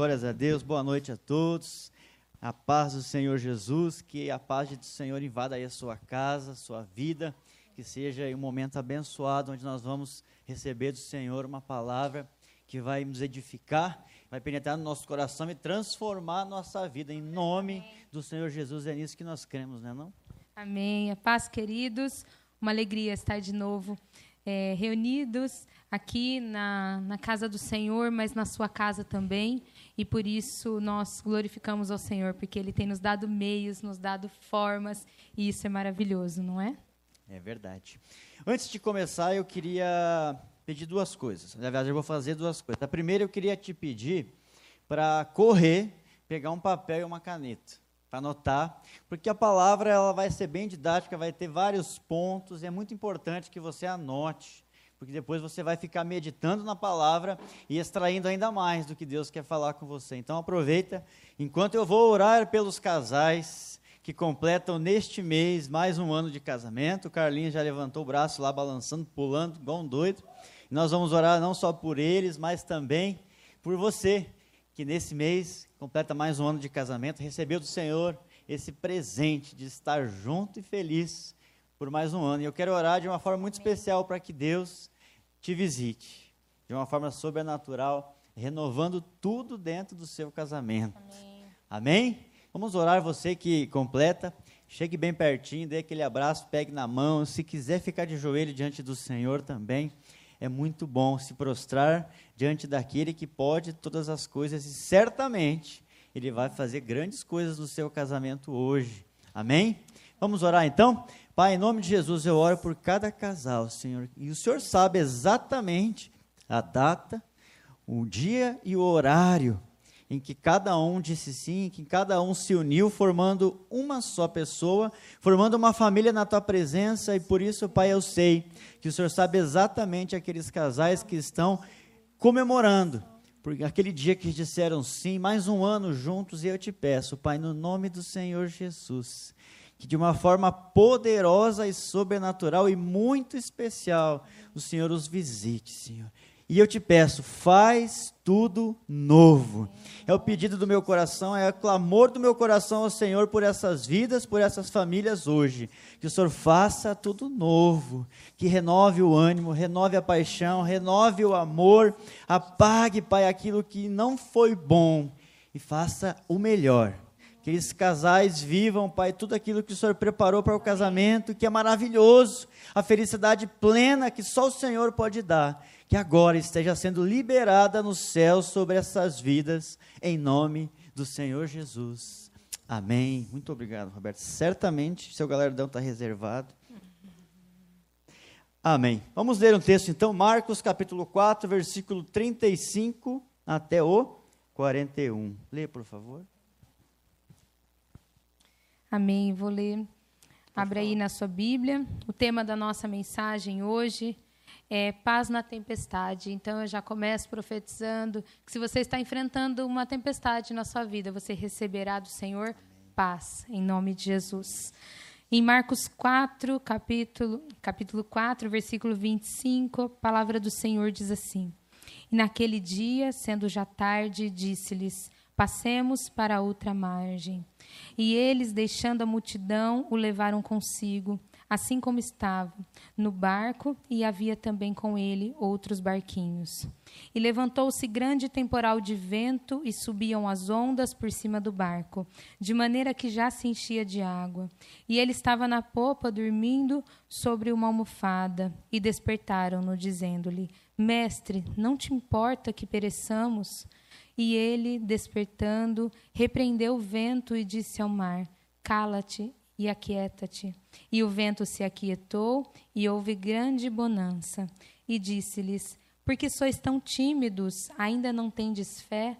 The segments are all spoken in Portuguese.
glórias a Deus, boa noite a todos. A paz do Senhor Jesus, que a paz do Senhor invada aí a sua casa, a sua vida, que seja um momento abençoado onde nós vamos receber do Senhor uma palavra que vai nos edificar, vai penetrar no nosso coração e transformar a nossa vida. Em nome do Senhor Jesus, é nisso que nós cremos, né, não? Amém. A paz, queridos. Uma alegria estar de novo é, reunidos aqui na, na casa do Senhor, mas na sua casa também. E por isso nós glorificamos ao Senhor, porque Ele tem nos dado meios, nos dado formas, e isso é maravilhoso, não é? É verdade. Antes de começar, eu queria pedir duas coisas. Na verdade, eu vou fazer duas coisas. A primeira, eu queria te pedir para correr, pegar um papel e uma caneta para anotar, porque a palavra ela vai ser bem didática, vai ter vários pontos, e é muito importante que você anote porque depois você vai ficar meditando na palavra e extraindo ainda mais do que Deus quer falar com você. Então aproveita, enquanto eu vou orar pelos casais que completam neste mês mais um ano de casamento. O Carlinhos já levantou o braço lá, balançando, pulando, igual um doido. Nós vamos orar não só por eles, mas também por você, que nesse mês completa mais um ano de casamento, recebeu do Senhor esse presente de estar junto e feliz por mais um ano. E eu quero orar de uma forma muito especial para que Deus te visite de uma forma sobrenatural, renovando tudo dentro do seu casamento. Amém? Amém? Vamos orar, você que completa. Chegue bem pertinho, dê aquele abraço, pegue na mão. Se quiser ficar de joelho diante do Senhor também, é muito bom se prostrar diante daquele que pode todas as coisas e certamente ele vai fazer grandes coisas no seu casamento hoje. Amém? Vamos orar então? Pai, em nome de Jesus, eu oro por cada casal, Senhor. E o Senhor sabe exatamente a data, o dia e o horário em que cada um disse sim, em que cada um se uniu, formando uma só pessoa, formando uma família na tua presença. E por isso, Pai, eu sei que o Senhor sabe exatamente aqueles casais que estão comemorando. Porque aquele dia que disseram sim, mais um ano juntos, e eu te peço, Pai, no nome do Senhor Jesus, que de uma forma poderosa e sobrenatural e muito especial o Senhor os visite, Senhor. E eu te peço, faz tudo novo. É o pedido do meu coração, é o clamor do meu coração ao Senhor por essas vidas, por essas famílias hoje. Que o Senhor faça tudo novo, que renove o ânimo, renove a paixão, renove o amor, apague, Pai, aquilo que não foi bom e faça o melhor que esses casais vivam, Pai, tudo aquilo que o Senhor preparou para o casamento, que é maravilhoso, a felicidade plena que só o Senhor pode dar, que agora esteja sendo liberada no céu sobre essas vidas, em nome do Senhor Jesus. Amém. Muito obrigado, Roberto. Certamente seu galardão está reservado. Amém. Vamos ler um texto então, Marcos capítulo 4, versículo 35 até o 41. Lê, por favor. Amém. Vou ler. Abra aí na sua Bíblia. O tema da nossa mensagem hoje é paz na tempestade. Então eu já começo profetizando que se você está enfrentando uma tempestade na sua vida, você receberá do Senhor paz, em nome de Jesus. Em Marcos 4, capítulo, capítulo 4, versículo 25, a palavra do Senhor diz assim: E naquele dia, sendo já tarde, disse-lhes: Passemos para a outra margem. E eles, deixando a multidão, o levaram consigo, assim como estava, no barco, e havia também com ele outros barquinhos. E levantou-se grande temporal de vento, e subiam as ondas por cima do barco, de maneira que já se enchia de água. E ele estava na popa, dormindo sobre uma almofada, e despertaram-no, dizendo-lhe: Mestre, não te importa que pereçamos? E ele, despertando, repreendeu o vento e disse ao mar: Cala-te e aquieta-te. E o vento se aquietou e houve grande bonança. E disse-lhes: Por que sois tão tímidos? Ainda não tendes fé?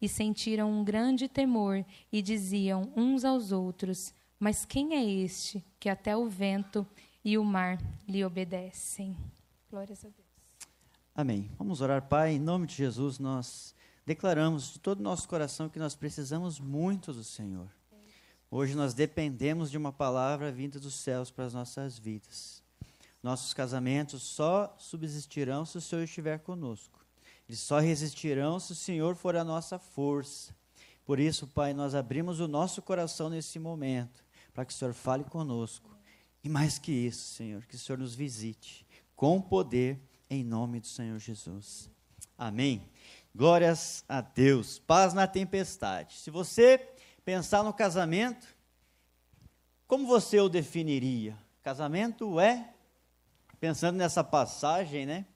E sentiram um grande temor e diziam uns aos outros: Mas quem é este que até o vento e o mar lhe obedecem? Glórias a Deus. Amém. Vamos orar, Pai, em nome de Jesus, nós declaramos de todo o nosso coração que nós precisamos muito do Senhor. Hoje nós dependemos de uma palavra vinda dos céus para as nossas vidas. Nossos casamentos só subsistirão se o Senhor estiver conosco. Eles só resistirão se o Senhor for a nossa força. Por isso, Pai, nós abrimos o nosso coração nesse momento, para que o Senhor fale conosco. E mais que isso, Senhor, que o Senhor nos visite com poder, em nome do Senhor Jesus. Amém. Glórias a Deus. Paz na tempestade. Se você pensar no casamento, como você o definiria? Casamento é, pensando nessa passagem, né?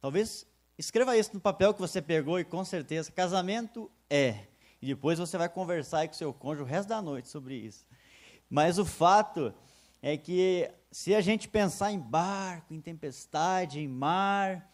Talvez escreva isso no papel que você pegou e com certeza, casamento é. E depois você vai conversar com seu cônjuge o resto da noite sobre isso. Mas o fato é que se a gente pensar em barco, em tempestade, em mar,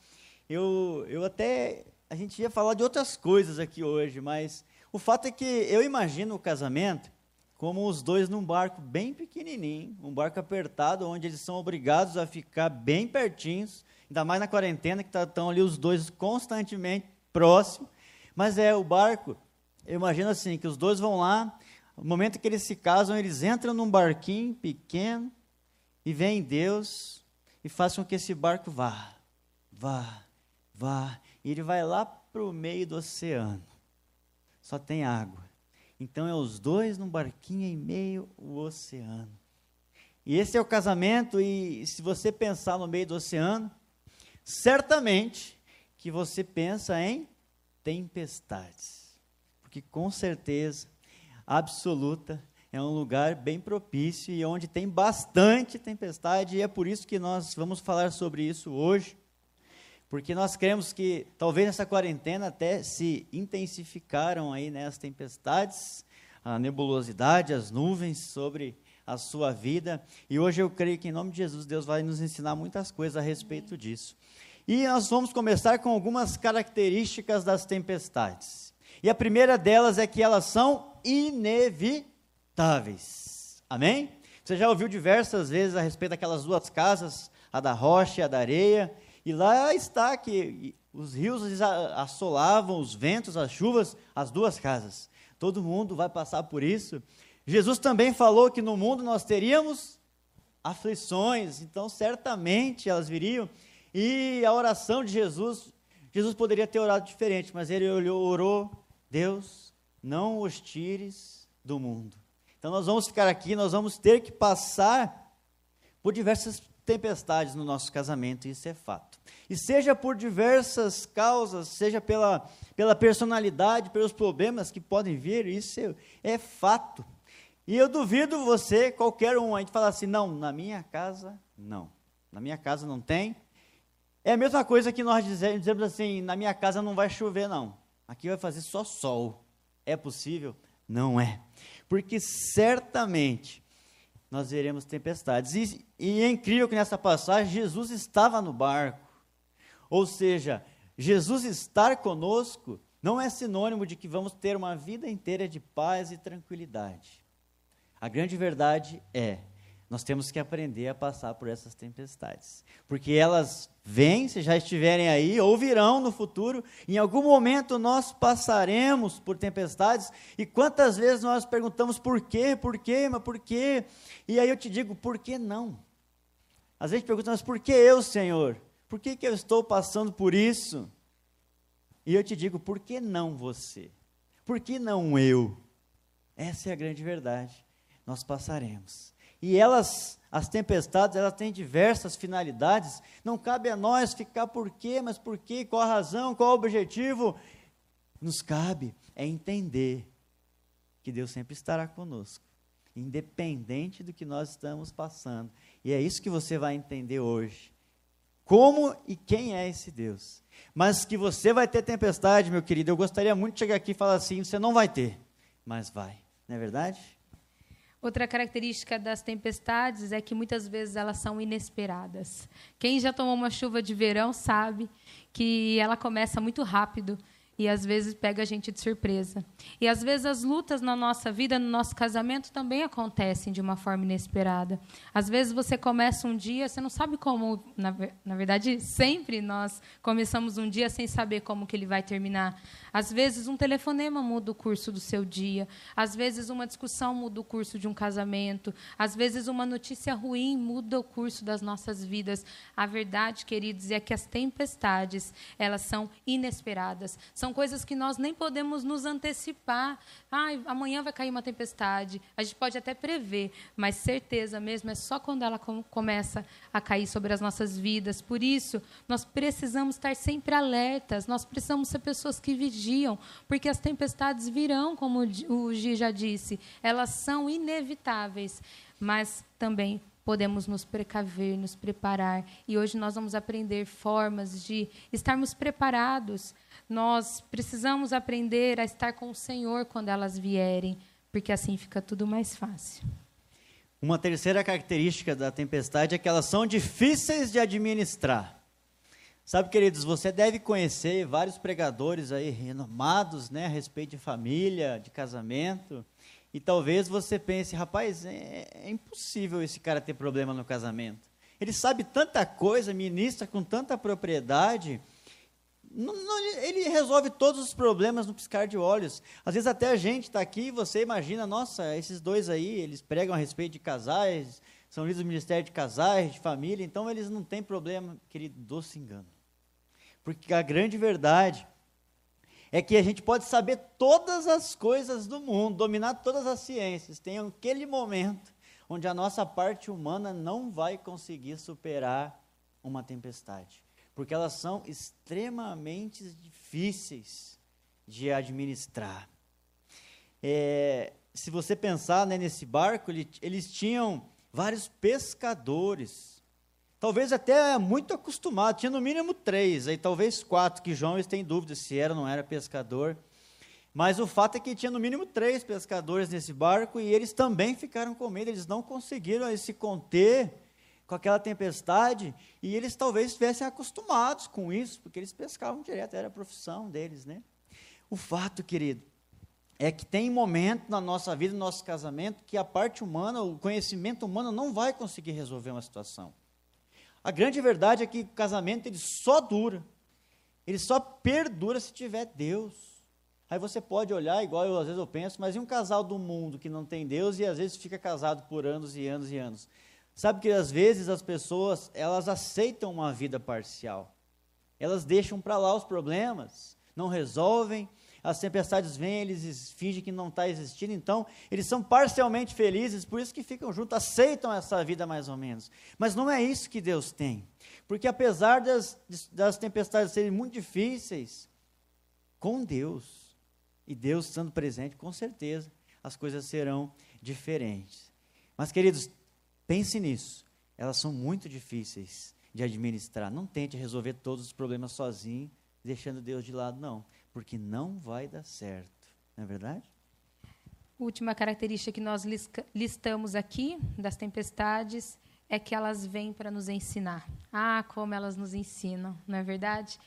eu, eu até. A gente ia falar de outras coisas aqui hoje, mas o fato é que eu imagino o casamento como os dois num barco bem pequenininho, um barco apertado, onde eles são obrigados a ficar bem pertinhos, ainda mais na quarentena, que estão tá, ali os dois constantemente próximos. Mas é o barco, eu imagino assim, que os dois vão lá, no momento que eles se casam, eles entram num barquinho pequeno e vem Deus e faz com que esse barco vá, vá, vá. E ele vai lá para o meio do oceano. Só tem água. Então é os dois num barquinho em meio ao oceano. E esse é o casamento, e se você pensar no meio do oceano, certamente que você pensa em tempestades. Porque com certeza absoluta é um lugar bem propício e onde tem bastante tempestade, e é por isso que nós vamos falar sobre isso hoje. Porque nós cremos que talvez nessa quarentena até se intensificaram aí né, as tempestades, a nebulosidade, as nuvens sobre a sua vida. E hoje eu creio que em nome de Jesus Deus vai nos ensinar muitas coisas a respeito disso. E nós vamos começar com algumas características das tempestades. E a primeira delas é que elas são inevitáveis. Amém? Você já ouviu diversas vezes a respeito daquelas duas casas, a da rocha e a da areia, e lá está que os rios assolavam, os ventos, as chuvas, as duas casas. Todo mundo vai passar por isso. Jesus também falou que no mundo nós teríamos aflições, então certamente elas viriam. E a oração de Jesus, Jesus poderia ter orado diferente, mas ele orou: Deus, não os tires do mundo. Então nós vamos ficar aqui, nós vamos ter que passar por diversas tempestades no nosso casamento, isso é fato. E seja por diversas causas, seja pela, pela personalidade, pelos problemas que podem vir, isso é, é fato. E eu duvido você, qualquer um, a gente falar assim, não, na minha casa, não. Na minha casa não tem. É a mesma coisa que nós dizemos, dizemos assim, na minha casa não vai chover, não. Aqui vai fazer só sol. É possível? Não é. Porque certamente nós veremos tempestades. E, e é incrível que nessa passagem Jesus estava no barco. Ou seja, Jesus estar conosco não é sinônimo de que vamos ter uma vida inteira de paz e tranquilidade. A grande verdade é nós temos que aprender a passar por essas tempestades. Porque elas vêm, se já estiverem aí, ou virão no futuro. Em algum momento nós passaremos por tempestades. E quantas vezes nós perguntamos por quê, por quê, mas por quê? E aí eu te digo, por que não? Às vezes perguntamos, por que eu, Senhor? Por que, que eu estou passando por isso? E eu te digo, por que não você? Por que não eu? Essa é a grande verdade. Nós passaremos. E elas, as tempestades, elas têm diversas finalidades. Não cabe a nós ficar por quê, mas por quê, qual a razão, qual o objetivo. Nos cabe é entender que Deus sempre estará conosco, independente do que nós estamos passando. E é isso que você vai entender hoje. Como e quem é esse Deus. Mas que você vai ter tempestade, meu querido. Eu gostaria muito de chegar aqui e falar assim: você não vai ter, mas vai. Não é verdade? Outra característica das tempestades é que muitas vezes elas são inesperadas. Quem já tomou uma chuva de verão sabe que ela começa muito rápido e às vezes pega a gente de surpresa. E às vezes as lutas na nossa vida, no nosso casamento, também acontecem de uma forma inesperada. Às vezes você começa um dia, você não sabe como, na, na verdade, sempre nós começamos um dia sem saber como que ele vai terminar. Às vezes um telefonema muda o curso do seu dia, às vezes uma discussão muda o curso de um casamento, às vezes uma notícia ruim muda o curso das nossas vidas. A verdade, queridos, é que as tempestades, elas são inesperadas. São são coisas que nós nem podemos nos antecipar. Ah, amanhã vai cair uma tempestade. A gente pode até prever, mas certeza mesmo é só quando ela com, começa a cair sobre as nossas vidas. Por isso, nós precisamos estar sempre alertas, nós precisamos ser pessoas que vigiam, porque as tempestades virão, como o Gi já disse, elas são inevitáveis, mas também podemos nos precaver, nos preparar. E hoje nós vamos aprender formas de estarmos preparados nós precisamos aprender a estar com o Senhor quando elas vierem, porque assim fica tudo mais fácil. Uma terceira característica da tempestade é que elas são difíceis de administrar. Sabe, queridos, você deve conhecer vários pregadores aí renomados, né, a respeito de família, de casamento, e talvez você pense, rapaz, é, é impossível esse cara ter problema no casamento. Ele sabe tanta coisa, ministra com tanta propriedade, não, não, ele resolve todos os problemas no piscar de olhos. Às vezes até a gente está aqui e você imagina, nossa, esses dois aí, eles pregam a respeito de casais, são líderes do Ministério de Casais, de família, então eles não têm problema, querido, doce engano. Porque a grande verdade é que a gente pode saber todas as coisas do mundo, dominar todas as ciências, tem aquele momento onde a nossa parte humana não vai conseguir superar uma tempestade porque elas são extremamente difíceis de administrar. É, se você pensar né, nesse barco, ele, eles tinham vários pescadores, talvez até muito acostumados, tinha no mínimo três, aí talvez quatro, que João tem dúvida se era ou não era pescador. Mas o fato é que tinha no mínimo três pescadores nesse barco e eles também ficaram com medo, eles não conseguiram se conter com aquela tempestade, e eles talvez estivessem acostumados com isso, porque eles pescavam direto, era a profissão deles, né? O fato, querido, é que tem momento na nossa vida, no nosso casamento, que a parte humana, o conhecimento humano não vai conseguir resolver uma situação. A grande verdade é que o casamento ele só dura, ele só perdura se tiver Deus. Aí você pode olhar, igual eu às vezes eu penso, mas e um casal do mundo que não tem Deus e às vezes fica casado por anos e anos e anos? Sabe que às vezes as pessoas, elas aceitam uma vida parcial. Elas deixam para lá os problemas, não resolvem, as tempestades vêm, eles fingem que não está existindo, então eles são parcialmente felizes, por isso que ficam juntos, aceitam essa vida mais ou menos. Mas não é isso que Deus tem, porque apesar das, das tempestades serem muito difíceis, com Deus, e Deus estando presente, com certeza as coisas serão diferentes. Mas, queridos, Pense nisso. Elas são muito difíceis de administrar. Não tente resolver todos os problemas sozinho, deixando Deus de lado, não. Porque não vai dar certo. Não é verdade? Última característica que nós listamos aqui das tempestades é que elas vêm para nos ensinar. Ah, como elas nos ensinam, não é verdade?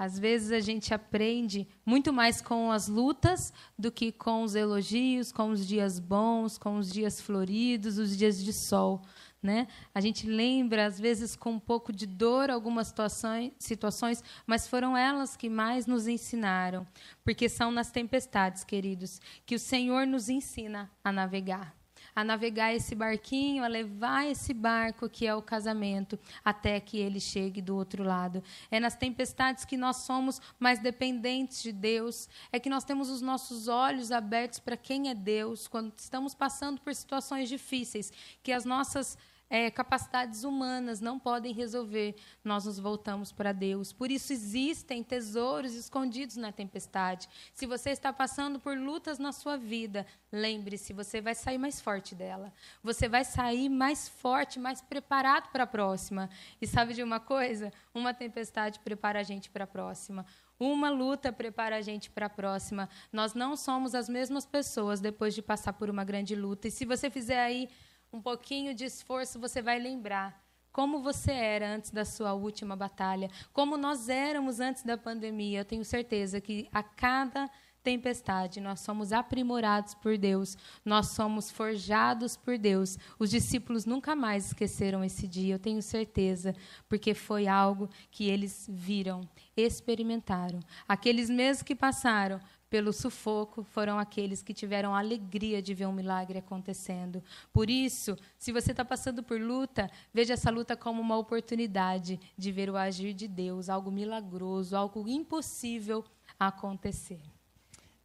Às vezes a gente aprende muito mais com as lutas do que com os elogios, com os dias bons, com os dias floridos, os dias de sol. Né? A gente lembra, às vezes, com um pouco de dor, algumas situações, situações, mas foram elas que mais nos ensinaram. Porque são nas tempestades, queridos, que o Senhor nos ensina a navegar a navegar esse barquinho, a levar esse barco que é o casamento, até que ele chegue do outro lado. É nas tempestades que nós somos mais dependentes de Deus, é que nós temos os nossos olhos abertos para quem é Deus, quando estamos passando por situações difíceis, que as nossas é, capacidades humanas não podem resolver, nós nos voltamos para Deus. Por isso existem tesouros escondidos na tempestade. Se você está passando por lutas na sua vida, lembre-se, você vai sair mais forte dela. Você vai sair mais forte, mais preparado para a próxima. E sabe de uma coisa? Uma tempestade prepara a gente para a próxima. Uma luta prepara a gente para a próxima. Nós não somos as mesmas pessoas depois de passar por uma grande luta. E se você fizer aí um pouquinho de esforço, você vai lembrar como você era antes da sua última batalha, como nós éramos antes da pandemia. Eu tenho certeza que a cada tempestade, nós somos aprimorados por Deus, nós somos forjados por Deus. Os discípulos nunca mais esqueceram esse dia, eu tenho certeza, porque foi algo que eles viram, experimentaram. Aqueles mesmos que passaram pelo sufoco foram aqueles que tiveram a alegria de ver um milagre acontecendo. Por isso, se você está passando por luta, veja essa luta como uma oportunidade de ver o agir de Deus, algo milagroso, algo impossível acontecer.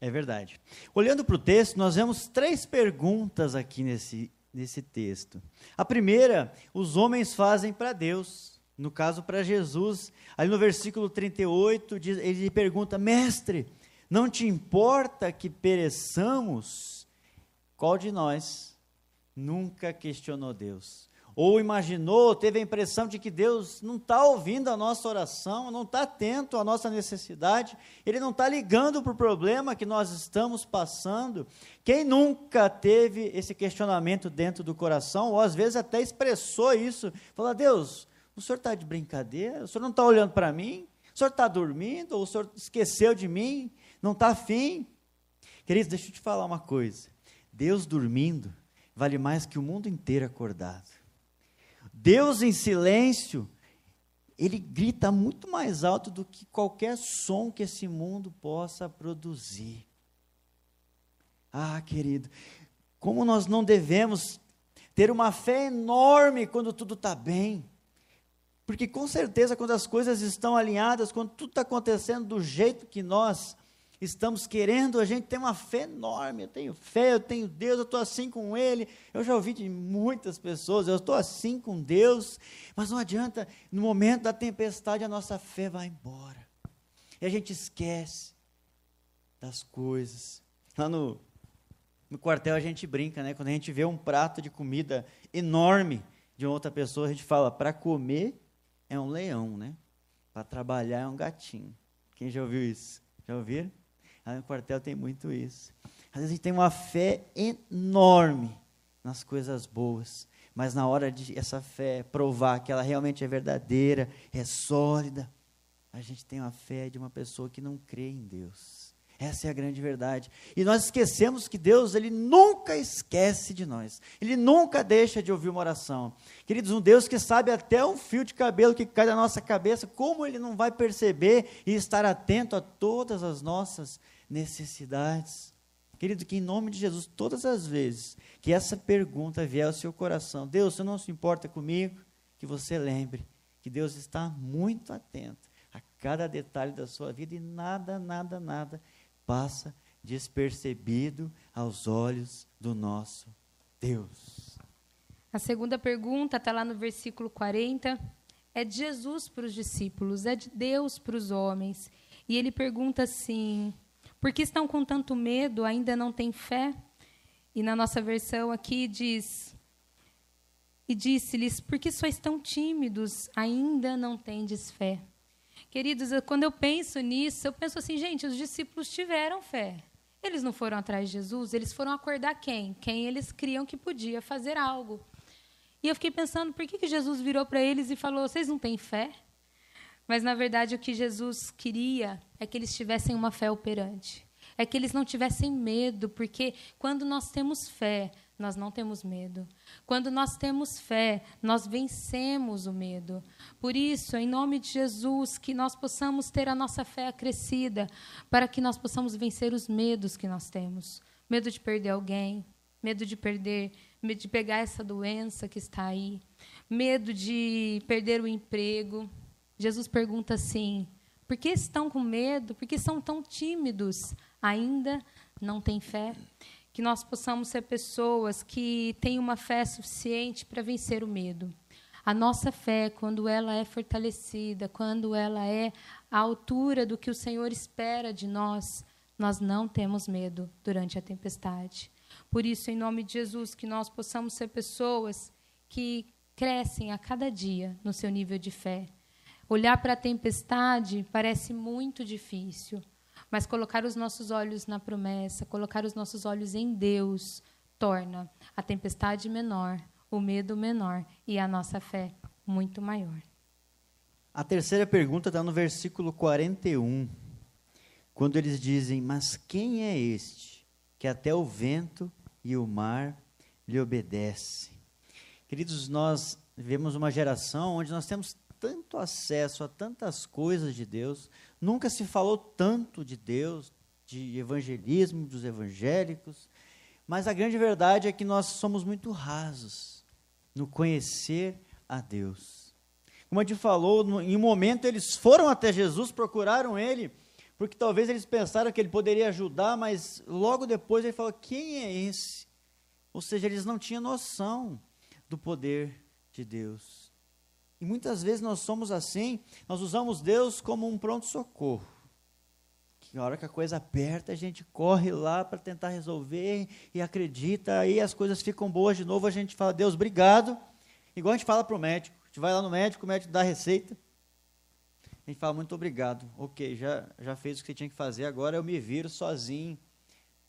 É verdade. Olhando para o texto, nós vemos três perguntas aqui nesse, nesse texto. A primeira, os homens fazem para Deus. No caso, para Jesus. Ali no versículo 38, diz, ele pergunta: Mestre, não te importa que pereçamos? Qual de nós nunca questionou Deus? ou imaginou, teve a impressão de que Deus não está ouvindo a nossa oração, não está atento à nossa necessidade, Ele não está ligando para o problema que nós estamos passando. Quem nunca teve esse questionamento dentro do coração, ou às vezes até expressou isso, falou: Deus, o senhor está de brincadeira? O senhor não está olhando para mim? O senhor está dormindo? Ou o senhor esqueceu de mim? Não está afim? Queridos, deixa eu te falar uma coisa: Deus dormindo vale mais que o mundo inteiro acordado. Deus em silêncio, ele grita muito mais alto do que qualquer som que esse mundo possa produzir. Ah, querido, como nós não devemos ter uma fé enorme quando tudo está bem. Porque com certeza, quando as coisas estão alinhadas, quando tudo está acontecendo do jeito que nós estamos querendo, a gente tem uma fé enorme. Eu tenho fé, eu tenho Deus, eu estou assim com Ele. Eu já ouvi de muitas pessoas, eu estou assim com Deus, mas não adianta, no momento da tempestade, a nossa fé vai embora. E a gente esquece das coisas. Lá no, no quartel a gente brinca, né? Quando a gente vê um prato de comida enorme de outra pessoa, a gente fala: para comer é um leão, né? Para trabalhar é um gatinho. Quem já ouviu isso? Já ouviram? Aí no quartel tem muito isso. Às vezes a gente tem uma fé enorme nas coisas boas, mas na hora de essa fé provar que ela realmente é verdadeira, é sólida, a gente tem uma fé de uma pessoa que não crê em Deus. Essa é a grande verdade. E nós esquecemos que Deus, Ele nunca esquece de nós. Ele nunca deixa de ouvir uma oração. Queridos, um Deus que sabe até um fio de cabelo que cai da nossa cabeça, como Ele não vai perceber e estar atento a todas as nossas necessidades. Querido, que em nome de Jesus, todas as vezes que essa pergunta vier ao seu coração, Deus, você não se importa comigo, que você lembre que Deus está muito atento a cada detalhe da sua vida e nada, nada, nada passa despercebido aos olhos do nosso Deus. A segunda pergunta está lá no versículo 40. É de Jesus para os discípulos, é de Deus para os homens. E ele pergunta assim: por que estão com tanto medo? Ainda não têm fé? E na nossa versão aqui diz: E disse-lhes: Por que sois tão tímidos? Ainda não tendes fé? Queridos, quando eu penso nisso, eu penso assim, gente, os discípulos tiveram fé. Eles não foram atrás de Jesus, eles foram acordar quem? Quem eles criam que podia fazer algo. E eu fiquei pensando, por que, que Jesus virou para eles e falou: Vocês não têm fé? Mas, na verdade, o que Jesus queria é que eles tivessem uma fé operante. É que eles não tivessem medo, porque quando nós temos fé, nós não temos medo. Quando nós temos fé, nós vencemos o medo. Por isso, em nome de Jesus, que nós possamos ter a nossa fé acrescida, para que nós possamos vencer os medos que nós temos. Medo de perder alguém, medo de perder, medo de pegar essa doença que está aí, medo de perder o emprego, Jesus pergunta assim: por que estão com medo? Por que são tão tímidos? Ainda não têm fé? Que nós possamos ser pessoas que têm uma fé suficiente para vencer o medo. A nossa fé, quando ela é fortalecida, quando ela é à altura do que o Senhor espera de nós, nós não temos medo durante a tempestade. Por isso, em nome de Jesus, que nós possamos ser pessoas que crescem a cada dia no seu nível de fé, Olhar para a tempestade parece muito difícil, mas colocar os nossos olhos na promessa, colocar os nossos olhos em Deus, torna a tempestade menor, o medo menor e a nossa fé muito maior. A terceira pergunta está no versículo 41, quando eles dizem: Mas quem é este que até o vento e o mar lhe obedecem? Queridos, nós vivemos uma geração onde nós temos tanto acesso a tantas coisas de Deus, nunca se falou tanto de Deus, de evangelismo, dos evangélicos, mas a grande verdade é que nós somos muito rasos no conhecer a Deus. Como a gente falou, em um momento eles foram até Jesus, procuraram ele, porque talvez eles pensaram que ele poderia ajudar, mas logo depois ele falou: Quem é esse? Ou seja, eles não tinham noção do poder de Deus. E muitas vezes nós somos assim, nós usamos Deus como um pronto-socorro. Que a hora que a coisa aperta, a gente corre lá para tentar resolver e acredita, aí as coisas ficam boas de novo, a gente fala, Deus, obrigado. Igual a gente fala para o médico. A gente vai lá no médico, o médico dá a receita. A gente fala, muito obrigado. Ok, já, já fez o que você tinha que fazer, agora eu me viro sozinho.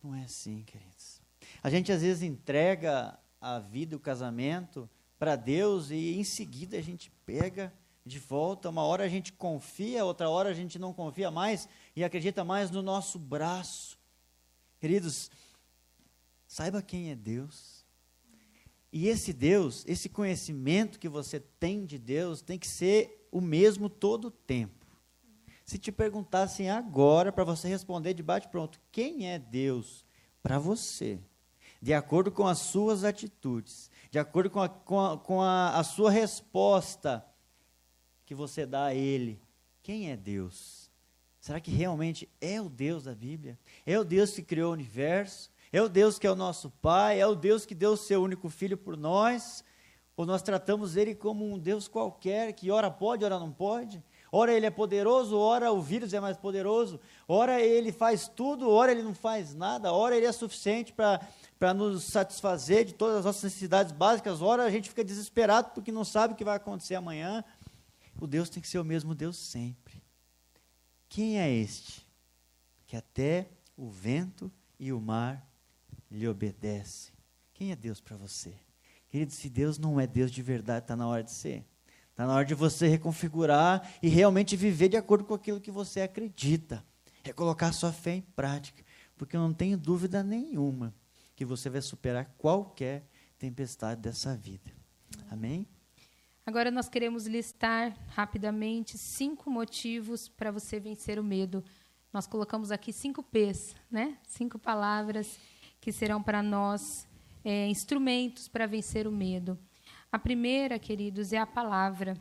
Não é assim, queridos. A gente às vezes entrega a vida, o casamento, para Deus e em seguida a gente pega de volta. Uma hora a gente confia, outra hora a gente não confia mais e acredita mais no nosso braço. Queridos, saiba quem é Deus. E esse Deus, esse conhecimento que você tem de Deus, tem que ser o mesmo todo o tempo. Se te perguntassem agora, para você responder de bate-pronto, quem é Deus para você? De acordo com as suas atitudes, de acordo com, a, com, a, com a, a sua resposta que você dá a Ele. Quem é Deus? Será que realmente é o Deus da Bíblia? É o Deus que criou o universo? É o Deus que é o nosso Pai? É o Deus que deu o seu único filho por nós? Ou nós tratamos Ele como um Deus qualquer, que ora pode, ora não pode? Ora ele é poderoso, ora o vírus é mais poderoso, ora ele faz tudo, ora ele não faz nada, ora ele é suficiente para nos satisfazer de todas as nossas necessidades básicas, ora a gente fica desesperado porque não sabe o que vai acontecer amanhã. O Deus tem que ser o mesmo Deus sempre. Quem é este? Que até o vento e o mar lhe obedecem. Quem é Deus para você? Querido, se Deus não é Deus de verdade, está na hora de ser. Está na hora de você reconfigurar e realmente viver de acordo com aquilo que você acredita. É colocar sua fé em prática. Porque eu não tenho dúvida nenhuma que você vai superar qualquer tempestade dessa vida. Amém? Agora nós queremos listar rapidamente cinco motivos para você vencer o medo. Nós colocamos aqui cinco P's, né? Cinco palavras que serão para nós é, instrumentos para vencer o medo. A primeira, queridos, é a palavra.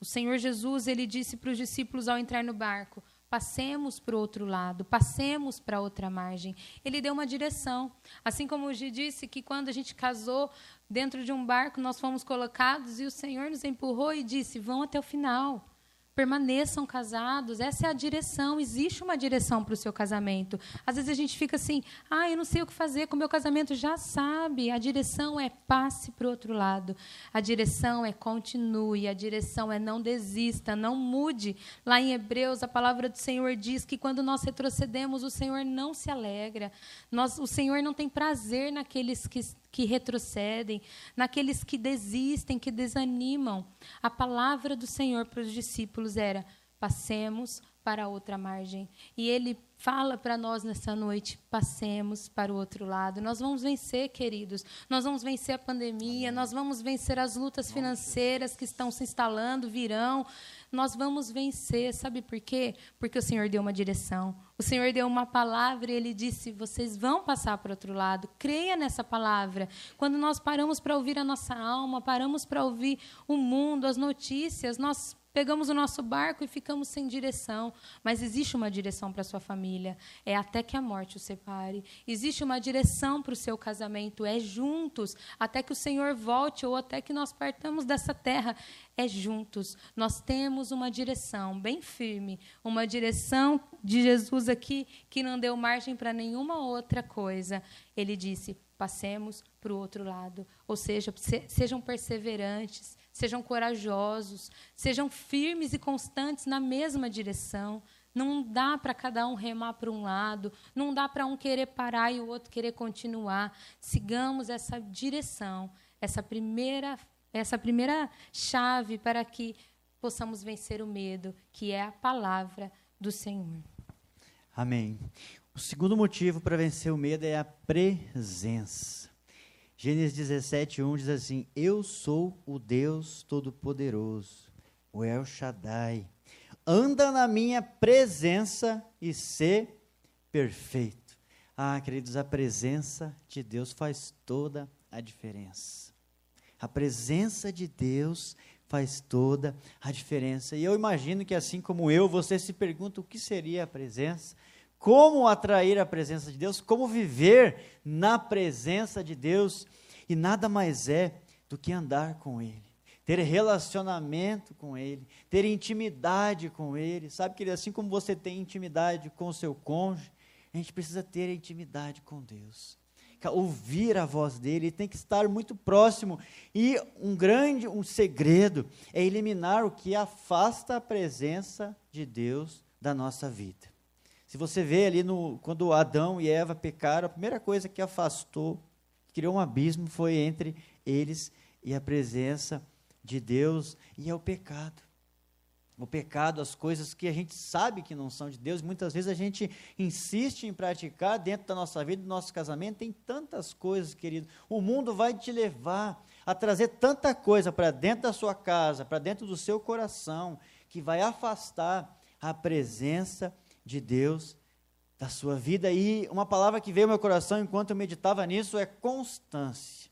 O Senhor Jesus ele disse para os discípulos ao entrar no barco: Passemos para o outro lado, passemos para outra margem. Ele deu uma direção. Assim como o Gi disse que quando a gente casou dentro de um barco, nós fomos colocados e o Senhor nos empurrou e disse: vão até o final permaneçam casados. Essa é a direção. Existe uma direção para o seu casamento. Às vezes a gente fica assim, ah, eu não sei o que fazer com o meu casamento. Já sabe. A direção é passe para o outro lado. A direção é continue. A direção é não desista, não mude. Lá em Hebreus, a palavra do Senhor diz que quando nós retrocedemos, o Senhor não se alegra. Nós, o Senhor não tem prazer naqueles que que retrocedem, naqueles que desistem, que desanimam. A palavra do Senhor para os discípulos era: passemos para outra margem. E ele fala para nós nessa noite: passemos para o outro lado. Nós vamos vencer, queridos. Nós vamos vencer a pandemia, nós vamos vencer as lutas financeiras que estão se instalando, virão. Nós vamos vencer. Sabe por quê? Porque o Senhor deu uma direção. O Senhor deu uma palavra e ele disse: vocês vão passar para o outro lado. Creia nessa palavra. Quando nós paramos para ouvir a nossa alma, paramos para ouvir o mundo, as notícias, nós pegamos o nosso barco e ficamos sem direção. Mas existe uma direção para a sua família. É até que a morte o separe. Existe uma direção para o seu casamento. É juntos. Até que o Senhor volte ou até que nós partamos dessa terra. É juntos. Nós temos uma direção bem firme. Uma direção de Jesus aqui que não deu margem para nenhuma outra coisa. Ele disse: passemos para o outro lado. Ou seja, sejam perseverantes, sejam corajosos, sejam firmes e constantes na mesma direção. Não dá para cada um remar para um lado, não dá para um querer parar e o outro querer continuar. Sigamos essa direção, essa primeira essa primeira chave para que possamos vencer o medo, que é a palavra do Senhor. Amém. O segundo motivo para vencer o medo é a presença. Gênesis 17, 1 diz assim: Eu sou o Deus Todo-Poderoso, o El Shaddai. Anda na minha presença e ser perfeito. Ah, queridos, a presença de Deus faz toda a diferença. A presença de Deus faz toda a diferença. E eu imagino que, assim como eu, você se pergunta o que seria a presença, como atrair a presença de Deus, como viver na presença de Deus, e nada mais é do que andar com Ele, ter relacionamento com Ele, ter intimidade com Ele. Sabe que assim como você tem intimidade com o seu cônjuge, a gente precisa ter intimidade com Deus. Ouvir a voz dele, tem que estar muito próximo. E um grande, um segredo é eliminar o que afasta a presença de Deus da nossa vida. Se você vê ali no, quando Adão e Eva pecaram, a primeira coisa que afastou, criou um abismo, foi entre eles e a presença de Deus, e é o pecado. O pecado, as coisas que a gente sabe que não são de Deus, muitas vezes a gente insiste em praticar dentro da nossa vida, do nosso casamento, tem tantas coisas, querido. O mundo vai te levar a trazer tanta coisa para dentro da sua casa, para dentro do seu coração, que vai afastar a presença de de Deus da sua vida. E uma palavra que veio ao meu coração enquanto eu meditava nisso é constância.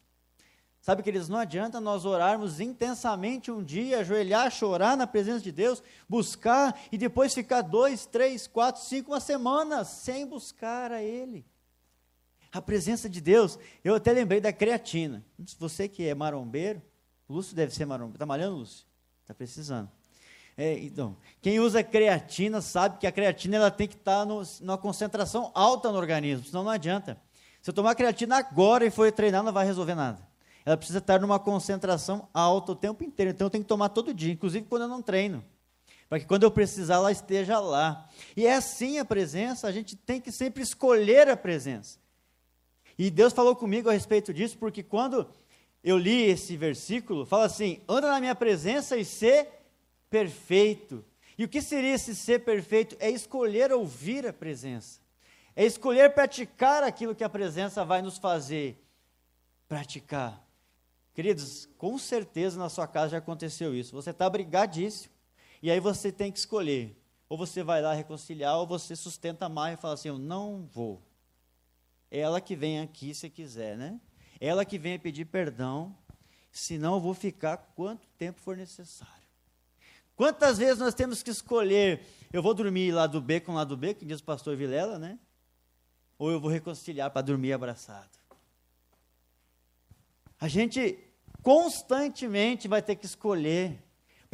Sabe, que eles não adianta nós orarmos intensamente um dia, ajoelhar, chorar na presença de Deus, buscar e depois ficar dois, três, quatro, cinco, uma semana sem buscar a Ele. A presença de Deus, eu até lembrei da creatina. Você que é marombeiro, Lúcio deve ser marombeiro. Está malhando, Lúcio? Está precisando. É, então, quem usa creatina sabe que a creatina ela tem que estar tá numa concentração alta no organismo, senão não adianta. Se eu tomar creatina agora e for treinar, não vai resolver nada. Ela precisa estar numa concentração alta o tempo inteiro. Então eu tenho que tomar todo dia, inclusive quando eu não treino. Para que quando eu precisar, ela esteja lá. E é assim a presença, a gente tem que sempre escolher a presença. E Deus falou comigo a respeito disso, porque quando eu li esse versículo, fala assim: anda na minha presença e ser perfeito. E o que seria esse ser perfeito? É escolher ouvir a presença. É escolher praticar aquilo que a presença vai nos fazer praticar. Queridos, com certeza na sua casa já aconteceu isso. Você está brigadíssimo. E aí você tem que escolher. Ou você vai lá reconciliar, ou você sustenta mais e fala assim: Eu não vou. Ela que vem aqui se quiser, né? Ela que vem pedir perdão, senão eu vou ficar quanto tempo for necessário. Quantas vezes nós temos que escolher, eu vou dormir lá do B com lá do B, que diz o pastor Vilela, né? Ou eu vou reconciliar para dormir abraçado. A gente constantemente vai ter que escolher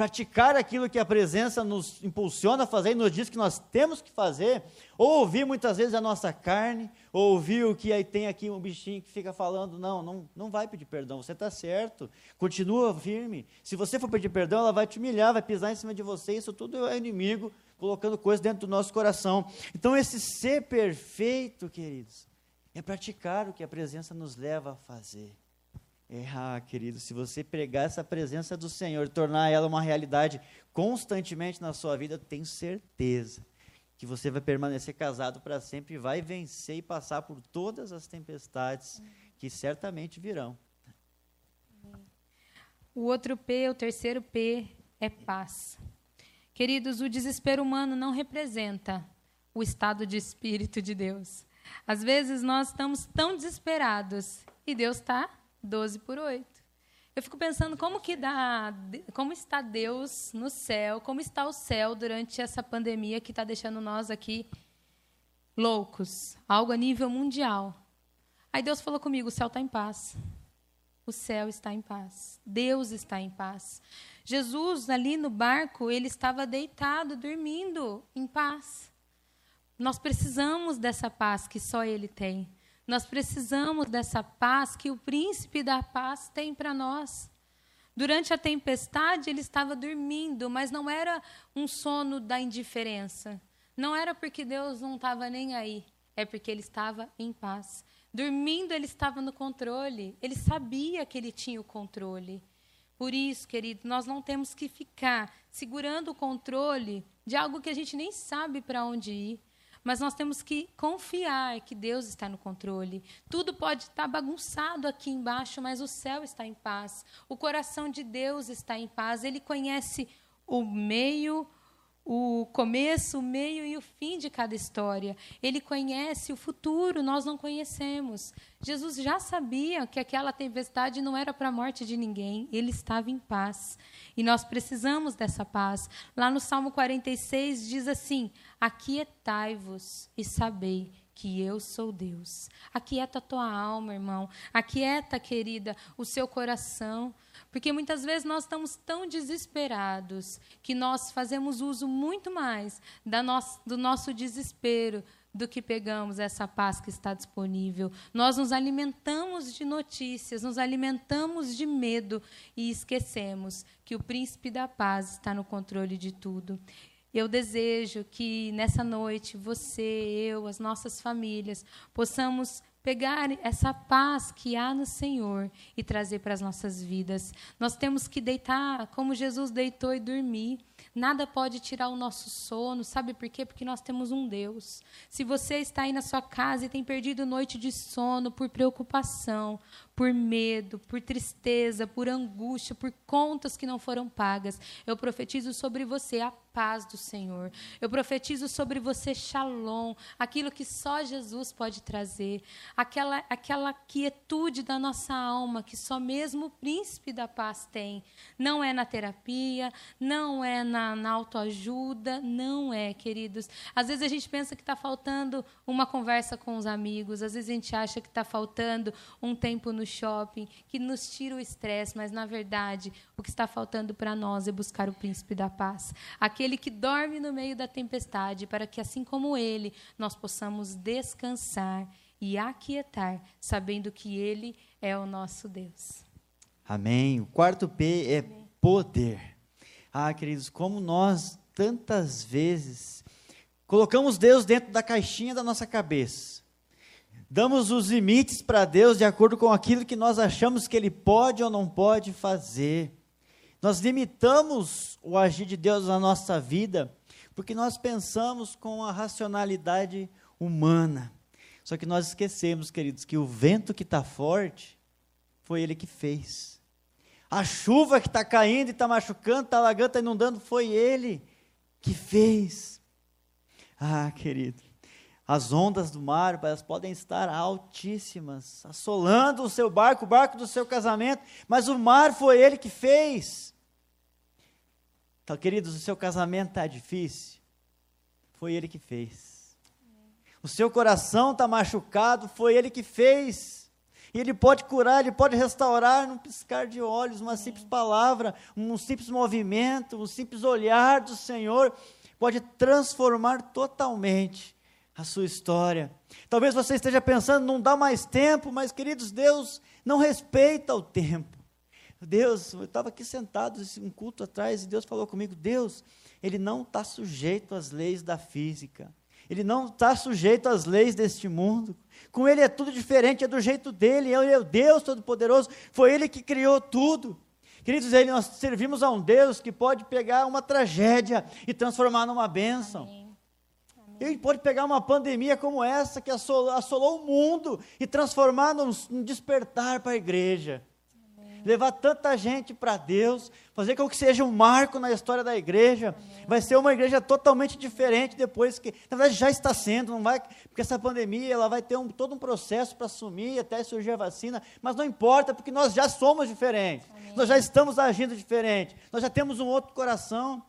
praticar aquilo que a presença nos impulsiona a fazer e nos diz que nós temos que fazer, ou ouvir muitas vezes a nossa carne, ou ouvir o que aí tem aqui um bichinho que fica falando, não, não, não vai pedir perdão, você está certo, continua firme. Se você for pedir perdão, ela vai te humilhar, vai pisar em cima de você, isso tudo é inimigo, colocando coisas dentro do nosso coração. Então, esse ser perfeito, queridos, é praticar o que a presença nos leva a fazer. É, ah, querido, se você pregar essa presença do Senhor, tornar ela uma realidade constantemente na sua vida, eu tenho certeza que você vai permanecer casado para sempre, vai vencer e passar por todas as tempestades que certamente virão. O outro P, o terceiro P, é paz. Queridos, o desespero humano não representa o estado de espírito de Deus. Às vezes nós estamos tão desesperados e Deus está 12 por 8. Eu fico pensando como que dá, como está Deus no céu, como está o céu durante essa pandemia que está deixando nós aqui loucos, algo a nível mundial. Aí Deus falou comigo: o céu está em paz. O céu está em paz. Deus está em paz. Jesus, ali no barco, ele estava deitado, dormindo, em paz. Nós precisamos dessa paz que só Ele tem. Nós precisamos dessa paz que o príncipe da paz tem para nós. Durante a tempestade, ele estava dormindo, mas não era um sono da indiferença. Não era porque Deus não estava nem aí, é porque ele estava em paz. Dormindo, ele estava no controle. Ele sabia que ele tinha o controle. Por isso, querido, nós não temos que ficar segurando o controle de algo que a gente nem sabe para onde ir. Mas nós temos que confiar que Deus está no controle. Tudo pode estar bagunçado aqui embaixo, mas o céu está em paz. O coração de Deus está em paz. Ele conhece o meio, o começo, o meio e o fim de cada história. Ele conhece o futuro, nós não conhecemos. Jesus já sabia que aquela tempestade não era para a morte de ninguém, ele estava em paz. E nós precisamos dessa paz. Lá no Salmo 46 diz assim: Aquietai-vos e sabei que eu sou Deus. Aquieta a tua alma, irmão. Aquieta, querida, o seu coração. Porque muitas vezes nós estamos tão desesperados que nós fazemos uso muito mais nosso, do nosso desespero do que pegamos essa paz que está disponível. Nós nos alimentamos de notícias, nos alimentamos de medo e esquecemos que o príncipe da paz está no controle de tudo. Eu desejo que nessa noite você, eu, as nossas famílias possamos pegar essa paz que há no Senhor e trazer para as nossas vidas. Nós temos que deitar como Jesus deitou e dormir. Nada pode tirar o nosso sono. Sabe por quê? Porque nós temos um Deus. Se você está aí na sua casa e tem perdido noite de sono por preocupação, por medo, por tristeza, por angústia, por contas que não foram pagas, eu profetizo sobre você a paz do Senhor. Eu profetizo sobre você shalom, aquilo que só Jesus pode trazer, aquela aquela quietude da nossa alma que só mesmo o príncipe da paz tem. Não é na terapia, não é na, na autoajuda, não é, queridos. Às vezes a gente pensa que está faltando uma conversa com os amigos, às vezes a gente acha que está faltando um tempo no shopping, que nos tira o estresse, mas na verdade o que está faltando para nós é buscar o príncipe da paz. Aquele que dorme no meio da tempestade, para que assim como ele, nós possamos descansar e aquietar, sabendo que ele é o nosso Deus. Amém. O quarto P é poder. Ah, queridos, como nós tantas vezes colocamos Deus dentro da caixinha da nossa cabeça. Damos os limites para Deus de acordo com aquilo que nós achamos que Ele pode ou não pode fazer. Nós limitamos o agir de Deus na nossa vida porque nós pensamos com a racionalidade humana. Só que nós esquecemos, queridos, que o vento que está forte foi Ele que fez. A chuva que está caindo e está machucando, está alagando, está inundando, foi Ele que fez. Ah, querido, as ondas do mar, elas podem estar altíssimas, assolando o seu barco, o barco do seu casamento, mas o mar foi Ele que fez. Então, queridos, o seu casamento está difícil, foi Ele que fez. O seu coração está machucado, foi Ele que fez. E Ele pode curar, Ele pode restaurar num piscar de olhos, uma simples palavra, um simples movimento, um simples olhar do Senhor pode transformar totalmente a sua história. Talvez você esteja pensando, não dá mais tempo, mas queridos, Deus não respeita o tempo. Deus, eu estava aqui sentado um culto atrás e Deus falou comigo: Deus, Ele não está sujeito às leis da física. Ele não está sujeito às leis deste mundo. Com Ele é tudo diferente, é do jeito dele. Ele é o Deus Todo-Poderoso. Foi Ele que criou tudo. Queridos, ele, nós servimos a um Deus que pode pegar uma tragédia e transformar numa bênção. Amém. Ele pode pegar uma pandemia como essa que assolou, assolou o mundo e transformar num, num despertar para a igreja levar tanta gente para Deus, fazer com que seja um marco na história da igreja. Amém. Vai ser uma igreja totalmente diferente depois que, na verdade, já está sendo, não vai, porque essa pandemia ela vai ter um, todo um processo para assumir até surgir a vacina, mas não importa, porque nós já somos diferentes, Amém. nós já estamos agindo diferente, nós já temos um outro coração.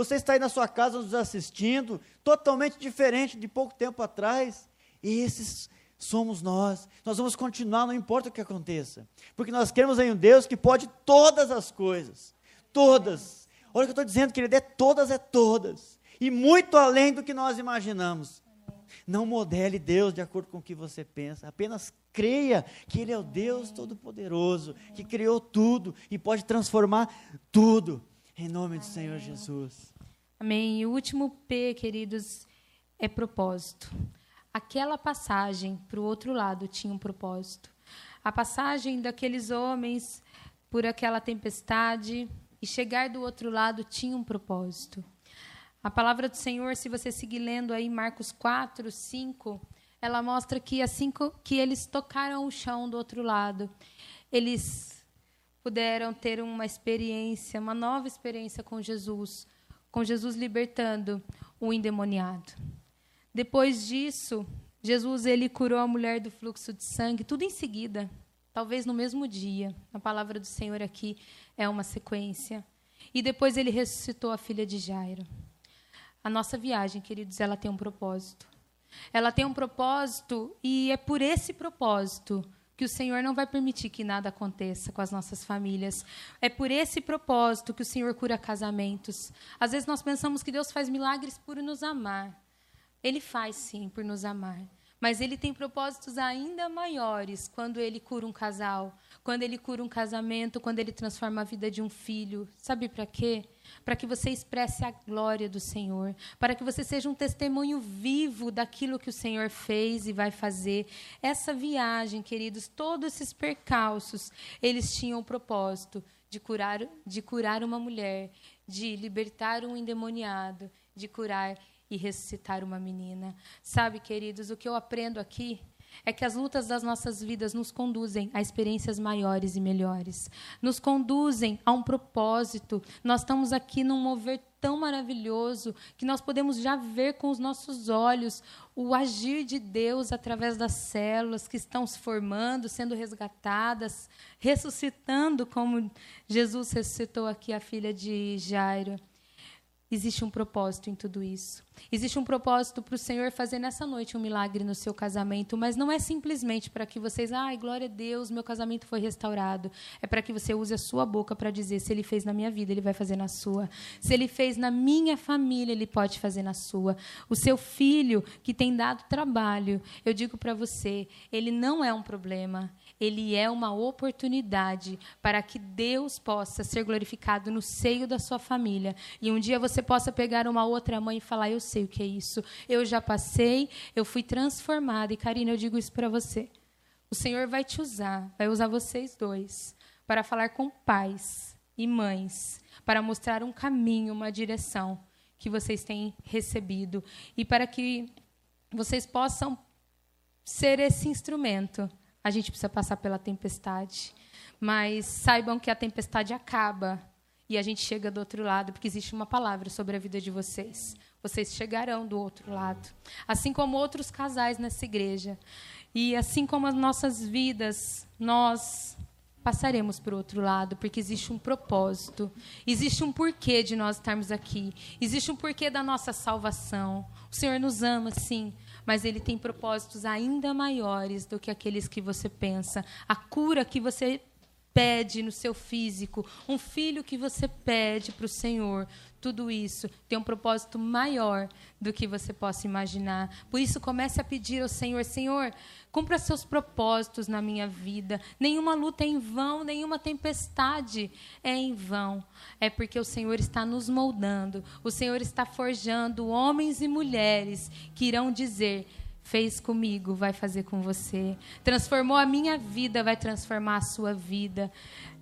Você está aí na sua casa nos assistindo, totalmente diferente de pouco tempo atrás. Esses somos nós. Nós vamos continuar, não importa o que aconteça. Porque nós queremos em um Deus que pode todas as coisas. Todas. Olha o que eu estou dizendo, querido, é todas, é todas. E muito além do que nós imaginamos. Não modele Deus de acordo com o que você pensa. Apenas creia que Ele é o Deus Todo-Poderoso, que criou tudo e pode transformar tudo. Em nome do Senhor Jesus. Amém. E o último P, queridos, é propósito aquela passagem para o outro lado tinha um propósito. A passagem daqueles homens por aquela tempestade e chegar do outro lado tinha um propósito. A palavra do Senhor, se você seguir lendo aí Marcos 4, 5, ela mostra que assim que eles tocaram o chão do outro lado, eles puderam ter uma experiência, uma nova experiência com Jesus, com Jesus libertando o endemoniado. Depois disso, Jesus ele curou a mulher do fluxo de sangue, tudo em seguida, talvez no mesmo dia. A palavra do Senhor aqui é uma sequência. E depois ele ressuscitou a filha de Jairo. A nossa viagem, queridos, ela tem um propósito. Ela tem um propósito e é por esse propósito que o Senhor não vai permitir que nada aconteça com as nossas famílias. É por esse propósito que o Senhor cura casamentos. Às vezes nós pensamos que Deus faz milagres por nos amar. Ele faz sim por nos amar. Mas ele tem propósitos ainda maiores quando ele cura um casal, quando ele cura um casamento, quando ele transforma a vida de um filho. Sabe para quê? para que você expresse a glória do Senhor, para que você seja um testemunho vivo daquilo que o Senhor fez e vai fazer. Essa viagem, queridos, todos esses percalços, eles tinham o propósito de curar, de curar uma mulher, de libertar um endemoniado, de curar e ressuscitar uma menina. Sabe, queridos, o que eu aprendo aqui é que as lutas das nossas vidas nos conduzem a experiências maiores e melhores, nos conduzem a um propósito. Nós estamos aqui num mover tão maravilhoso que nós podemos já ver com os nossos olhos o agir de Deus através das células que estão se formando, sendo resgatadas, ressuscitando, como Jesus ressuscitou aqui a filha de Jairo. Existe um propósito em tudo isso. Existe um propósito para o Senhor fazer nessa noite um milagre no seu casamento, mas não é simplesmente para que vocês, ai, glória a Deus, meu casamento foi restaurado. É para que você use a sua boca para dizer: se Ele fez na minha vida, Ele vai fazer na sua. Se Ele fez na minha família, Ele pode fazer na sua. O seu filho que tem dado trabalho, eu digo para você, ele não é um problema, ele é uma oportunidade para que Deus possa ser glorificado no seio da sua família. E um dia você possa pegar uma outra mãe e falar: Eu sei o que é isso. Eu já passei, eu fui transformada. E, Karina, eu digo isso para você. O Senhor vai te usar, vai usar vocês dois, para falar com pais e mães, para mostrar um caminho, uma direção que vocês têm recebido. E para que vocês possam ser esse instrumento a gente precisa passar pela tempestade. Mas saibam que a tempestade acaba e a gente chega do outro lado, porque existe uma palavra sobre a vida de vocês. Vocês chegarão do outro lado. Assim como outros casais nessa igreja. E assim como as nossas vidas, nós passaremos para o outro lado, porque existe um propósito, existe um porquê de nós estarmos aqui, existe um porquê da nossa salvação. O Senhor nos ama, sim, mas ele tem propósitos ainda maiores do que aqueles que você pensa. A cura que você pede no seu físico, um filho que você pede para o Senhor, tudo isso tem um propósito maior do que você possa imaginar. Por isso, comece a pedir ao Senhor: Senhor, cumpra seus propósitos na minha vida. Nenhuma luta é em vão, nenhuma tempestade é em vão. É porque o Senhor está nos moldando, o Senhor está forjando homens e mulheres que irão dizer: fez comigo, vai fazer com você. Transformou a minha vida, vai transformar a sua vida.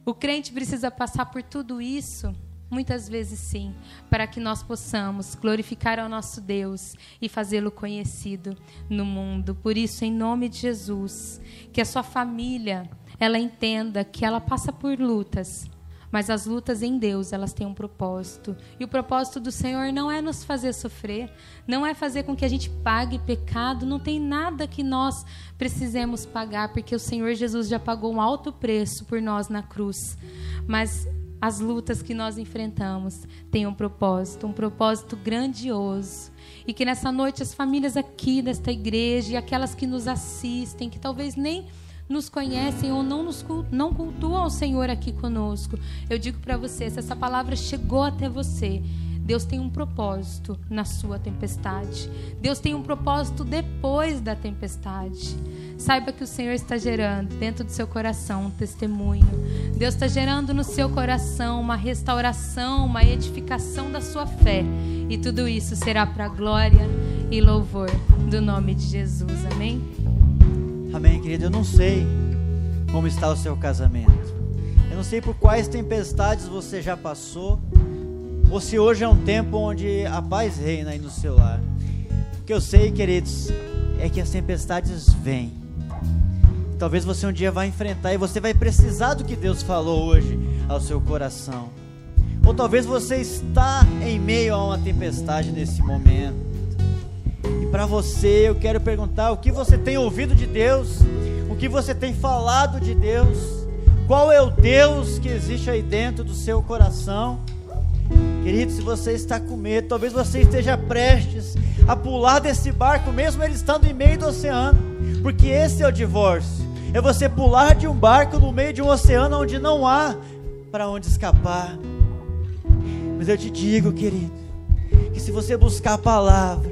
O crente precisa passar por tudo isso Muitas vezes sim, para que nós possamos glorificar ao nosso Deus e fazê-lo conhecido no mundo. Por isso, em nome de Jesus, que a sua família, ela entenda que ela passa por lutas, mas as lutas em Deus, elas têm um propósito. E o propósito do Senhor não é nos fazer sofrer, não é fazer com que a gente pague pecado, não tem nada que nós precisemos pagar, porque o Senhor Jesus já pagou um alto preço por nós na cruz. Mas as lutas que nós enfrentamos têm um propósito, um propósito grandioso. E que nessa noite as famílias aqui desta igreja e aquelas que nos assistem, que talvez nem nos conhecem ou não, nos, não cultuam o Senhor aqui conosco, eu digo para você: se essa palavra chegou até você, Deus tem um propósito na sua tempestade. Deus tem um propósito depois da tempestade. Saiba que o Senhor está gerando dentro do seu coração um testemunho. Deus está gerando no seu coração uma restauração, uma edificação da sua fé. E tudo isso será para glória e louvor do nome de Jesus. Amém? Amém, querido. Eu não sei como está o seu casamento não sei por quais tempestades você já passou, ou se hoje é um tempo onde a paz reina aí no seu lar. O que eu sei, queridos, é que as tempestades vêm. Talvez você um dia vá enfrentar e você vai precisar do que Deus falou hoje ao seu coração. Ou talvez você está em meio a uma tempestade nesse momento. E para você eu quero perguntar o que você tem ouvido de Deus, o que você tem falado de Deus, qual é o Deus que existe aí dentro do seu coração. Querido, se você está com medo, talvez você esteja prestes a pular desse barco, mesmo ele estando em meio do oceano, porque esse é o divórcio. É você pular de um barco no meio de um oceano onde não há para onde escapar. Mas eu te digo, querido, que se você buscar a palavra,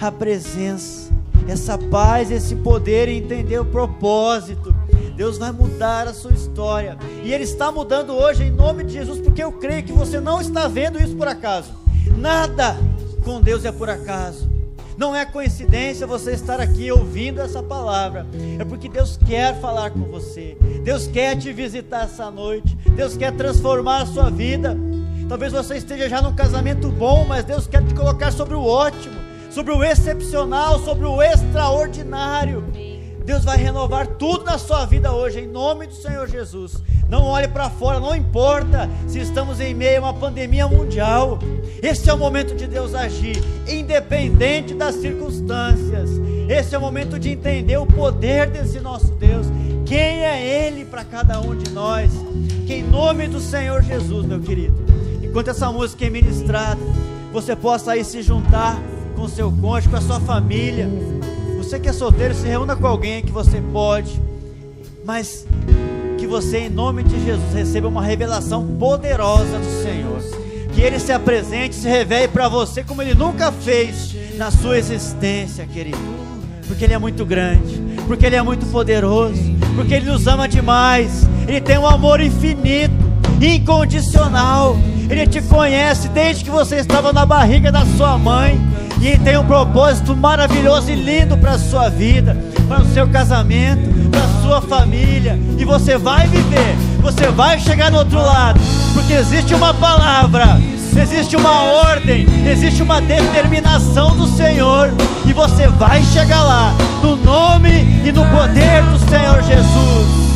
a presença, essa paz, esse poder e entender o propósito, Deus vai mudar a sua história. E Ele está mudando hoje em nome de Jesus, porque eu creio que você não está vendo isso por acaso. Nada com Deus é por acaso. Não é coincidência você estar aqui ouvindo essa palavra. É porque Deus quer falar com você. Deus quer te visitar essa noite. Deus quer transformar a sua vida. Talvez você esteja já num casamento bom, mas Deus quer te colocar sobre o ótimo, sobre o excepcional, sobre o extraordinário. Deus vai renovar tudo na sua vida hoje, em nome do Senhor Jesus. Não olhe para fora, não importa se estamos em meio a uma pandemia mundial. Esse é o momento de Deus agir, independente das circunstâncias. Esse é o momento de entender o poder desse nosso Deus. Quem é Ele para cada um de nós? Que em nome do Senhor Jesus, meu querido, enquanto essa música é ministrada, você possa aí se juntar com seu cônjuge, com a sua família você que é solteiro, se reúna com alguém que você pode, mas que você, em nome de Jesus, receba uma revelação poderosa do Senhor. Que Ele se apresente, se revele para você como Ele nunca fez na sua existência, querido. Porque Ele é muito grande, porque Ele é muito poderoso, porque Ele nos ama demais. Ele tem um amor infinito, incondicional. Ele te conhece desde que você estava na barriga da sua mãe. E tem um propósito maravilhoso e lindo para a sua vida, para o seu casamento, para a sua família. E você vai viver, você vai chegar no outro lado, porque existe uma palavra, existe uma ordem, existe uma determinação do Senhor. E você vai chegar lá, no nome e no poder do Senhor Jesus.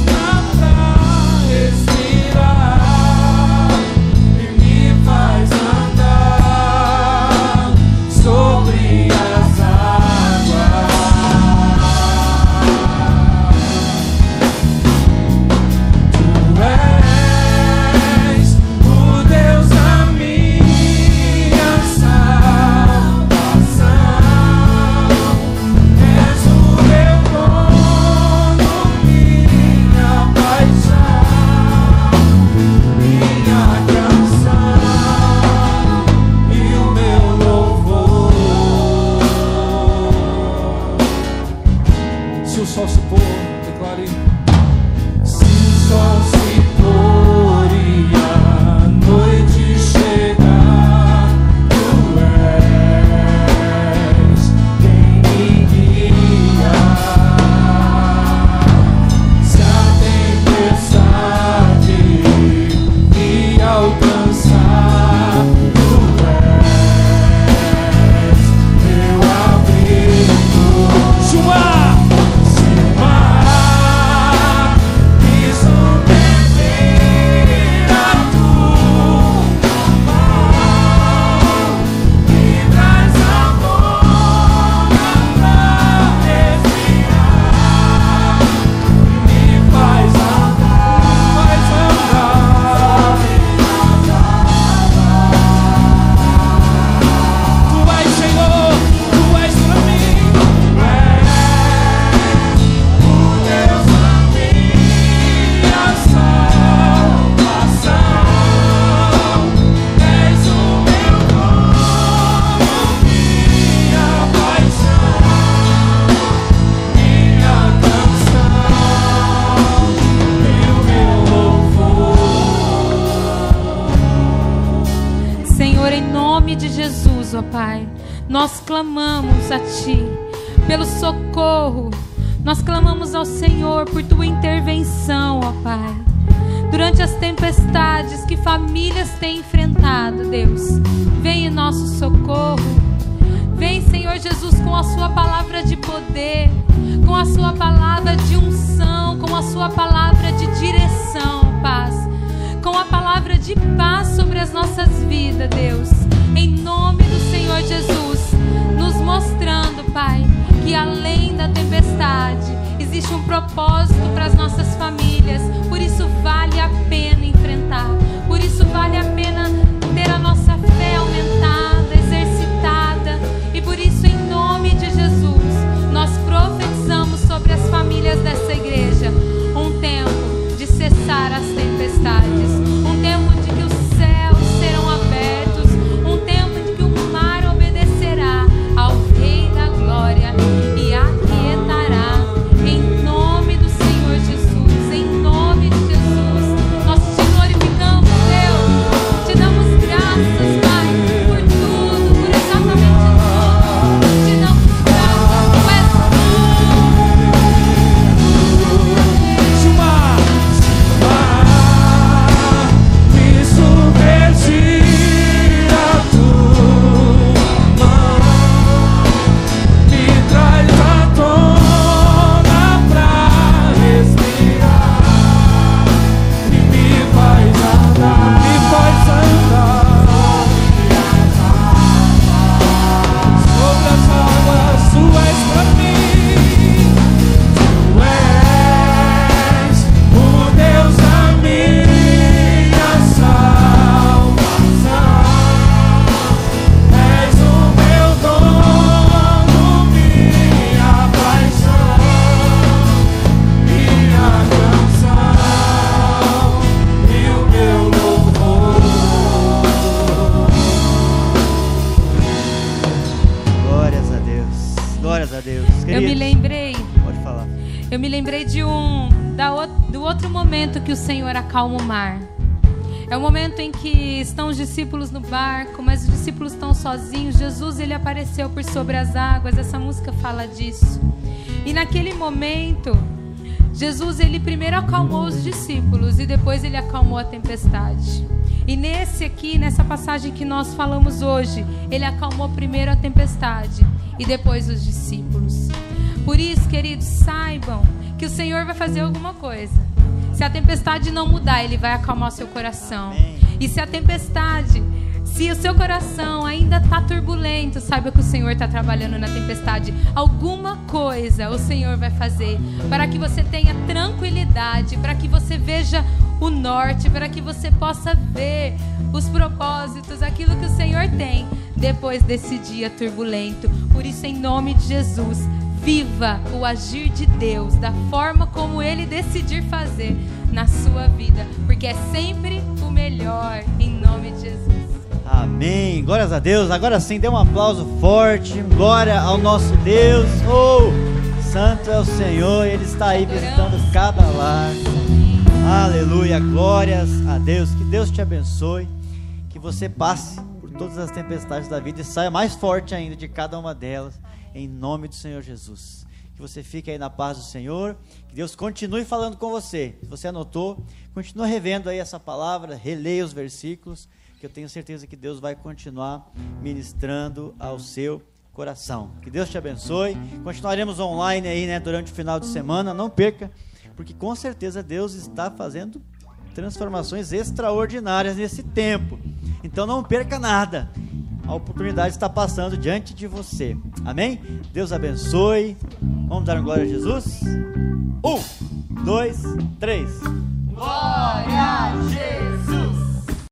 Pai. Nós clamamos a Ti pelo socorro. Nós clamamos ao Senhor por Tua intervenção, ó Pai. Durante as tempestades que famílias têm enfrentado, Deus, vem em nosso socorro. Vem, Senhor Jesus, com a Sua palavra de poder, com a Sua palavra de unção, com a Sua palavra de direção, paz. Com a palavra de paz sobre as nossas vidas, Deus. Em nome do Senhor Jesus, nos mostrando, Pai, que além da tempestade, existe um propósito para as nossas famílias. Por isso vale a pena enfrentar. Por isso vale a pena ter a nossa fé aumentada, Apareceu por sobre as águas. Essa música fala disso. E naquele momento, Jesus ele primeiro acalmou os discípulos e depois ele acalmou a tempestade. E nesse aqui, nessa passagem que nós falamos hoje, ele acalmou primeiro a tempestade e depois os discípulos. Por isso, queridos, saibam que o Senhor vai fazer alguma coisa. Se a tempestade não mudar, ele vai acalmar o seu coração. Amém. E se a tempestade, se o seu coração ainda está turbulento, saiba que o Senhor está trabalhando na tempestade. Alguma coisa o Senhor vai fazer para que você tenha tranquilidade, para que você veja o norte, para que você possa ver os propósitos, aquilo que o Senhor tem depois desse dia turbulento. Por isso, em nome de Jesus, viva o agir de Deus da forma como Ele decidir fazer na sua vida, porque é sempre o melhor, em nome de Jesus. Amém. Glórias a Deus. Agora sim, dê um aplauso forte. Glória ao nosso Deus. Oh, Santo é o Senhor. Ele está aí visitando cada lar. Aleluia. Glórias a Deus. Que Deus te abençoe. Que você passe por todas as tempestades da vida e saia mais forte ainda de cada uma delas. Em nome do Senhor Jesus. Que você fique aí na paz do Senhor. Que Deus continue falando com você. Se você anotou, continua revendo aí essa palavra, releia os versículos, que eu tenho certeza que Deus vai continuar ministrando ao seu coração. Que Deus te abençoe. Continuaremos online aí, né, durante o final de semana. Não perca, porque com certeza Deus está fazendo transformações extraordinárias nesse tempo. Então não perca nada. A oportunidade está passando diante de você. Amém? Deus abençoe. Vamos dar glória a Jesus? Um, dois, três. Glória a Jesus.